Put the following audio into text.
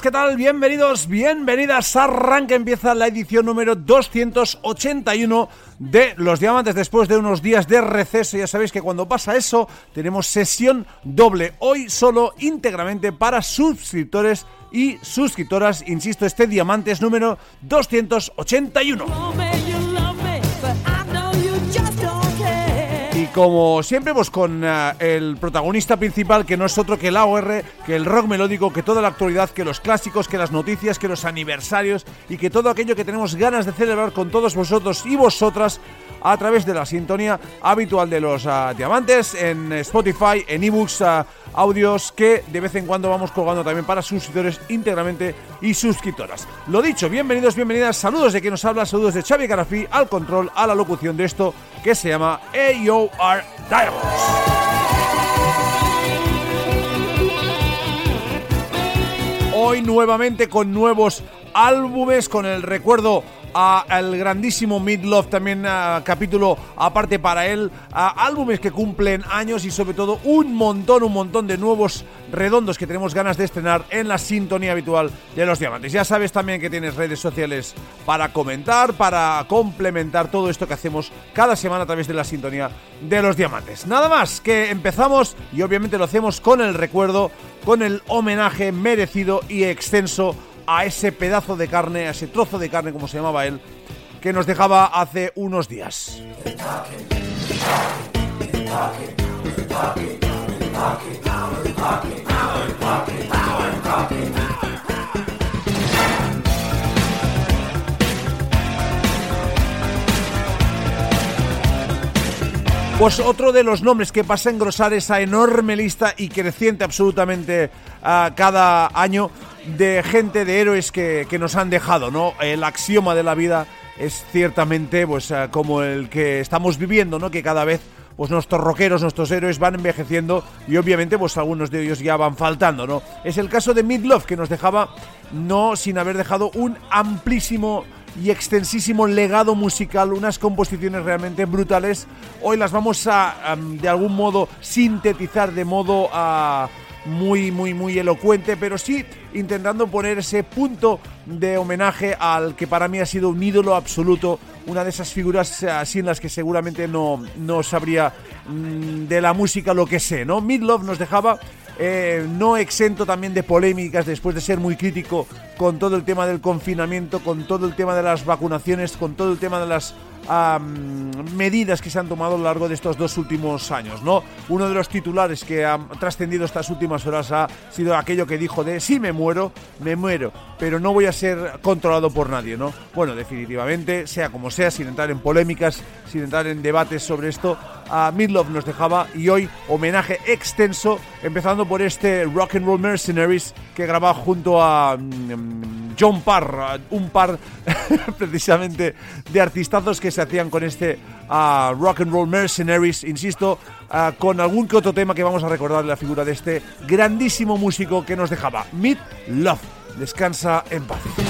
Buenas, ¿qué tal? Bienvenidos, bienvenidas. Arranca, empieza la edición número 281 de Los Diamantes después de unos días de receso. Ya sabéis que cuando pasa eso, tenemos sesión doble. Hoy solo íntegramente para suscriptores y suscriptoras. Insisto, este Diamantes número 281. Como siempre, pues con eh, el protagonista principal, que no es otro que el AOR, que el rock melódico, que toda la actualidad, que los clásicos, que las noticias, que los aniversarios y que todo aquello que tenemos ganas de celebrar con todos vosotros y vosotras a través de la sintonía habitual de los ah, diamantes en Spotify, en ebooks, uh, audios que de vez en cuando vamos colgando también para suscriptores íntegramente y suscriptoras. Lo dicho, bienvenidos, bienvenidas, saludos de quien nos habla, saludos de Xavi Garafí al control, a la locución de esto que se llama AOR Dialogues. Hoy nuevamente con nuevos álbumes, con el recuerdo al grandísimo Midlove, también capítulo aparte para él, a álbumes que cumplen años y sobre todo un montón, un montón de nuevos redondos que tenemos ganas de estrenar en la sintonía habitual de los diamantes. Ya sabes también que tienes redes sociales para comentar, para complementar todo esto que hacemos cada semana a través de la sintonía de los diamantes. Nada más que empezamos y obviamente lo hacemos con el recuerdo, con el homenaje merecido y extenso a ese pedazo de carne, a ese trozo de carne, como se llamaba él, que nos dejaba hace unos días. Pues otro de los nombres que pasa a engrosar esa enorme lista y creciente absolutamente cada año de gente, de héroes que, nos han dejado, ¿no? El axioma de la vida es ciertamente pues eh, como el que estamos viviendo, ¿no? Que cada vez pues nuestros rockeros, nuestros héroes van envejeciendo y obviamente pues algunos de ellos ya van faltando, ¿no? Es el caso de Midlove que nos dejaba no sin haber dejado un amplísimo y extensísimo legado musical, unas composiciones realmente brutales. Hoy las vamos a, de algún modo sintetizar de modo a muy, muy, muy elocuente, pero sí intentando poner ese punto de homenaje al que para mí ha sido un ídolo absoluto, una de esas figuras así en las que seguramente no, no sabría mm, de la música lo que sé, ¿no? Midlove nos dejaba eh, no exento también de polémicas después de ser muy crítico con todo el tema del confinamiento, con todo el tema de las vacunaciones, con todo el tema de las medidas que se han tomado a lo largo de estos dos últimos años, ¿no? Uno de los titulares que han trascendido estas últimas horas ha sido aquello que dijo de si me muero, me muero, pero no voy a ser controlado por nadie, ¿no? Bueno, definitivamente, sea como sea, sin entrar en polémicas, sin entrar en debates sobre esto, a Midlove nos dejaba y hoy homenaje extenso, empezando por este Rock and Roll Mercenaries que grababa junto a mm, John Parr, un par precisamente de artistazos que se hacían con este uh, Rock and Roll Mercenaries, insisto, uh, con algún que otro tema que vamos a recordar la figura de este grandísimo músico que nos dejaba, Mid Love. Descansa en paz.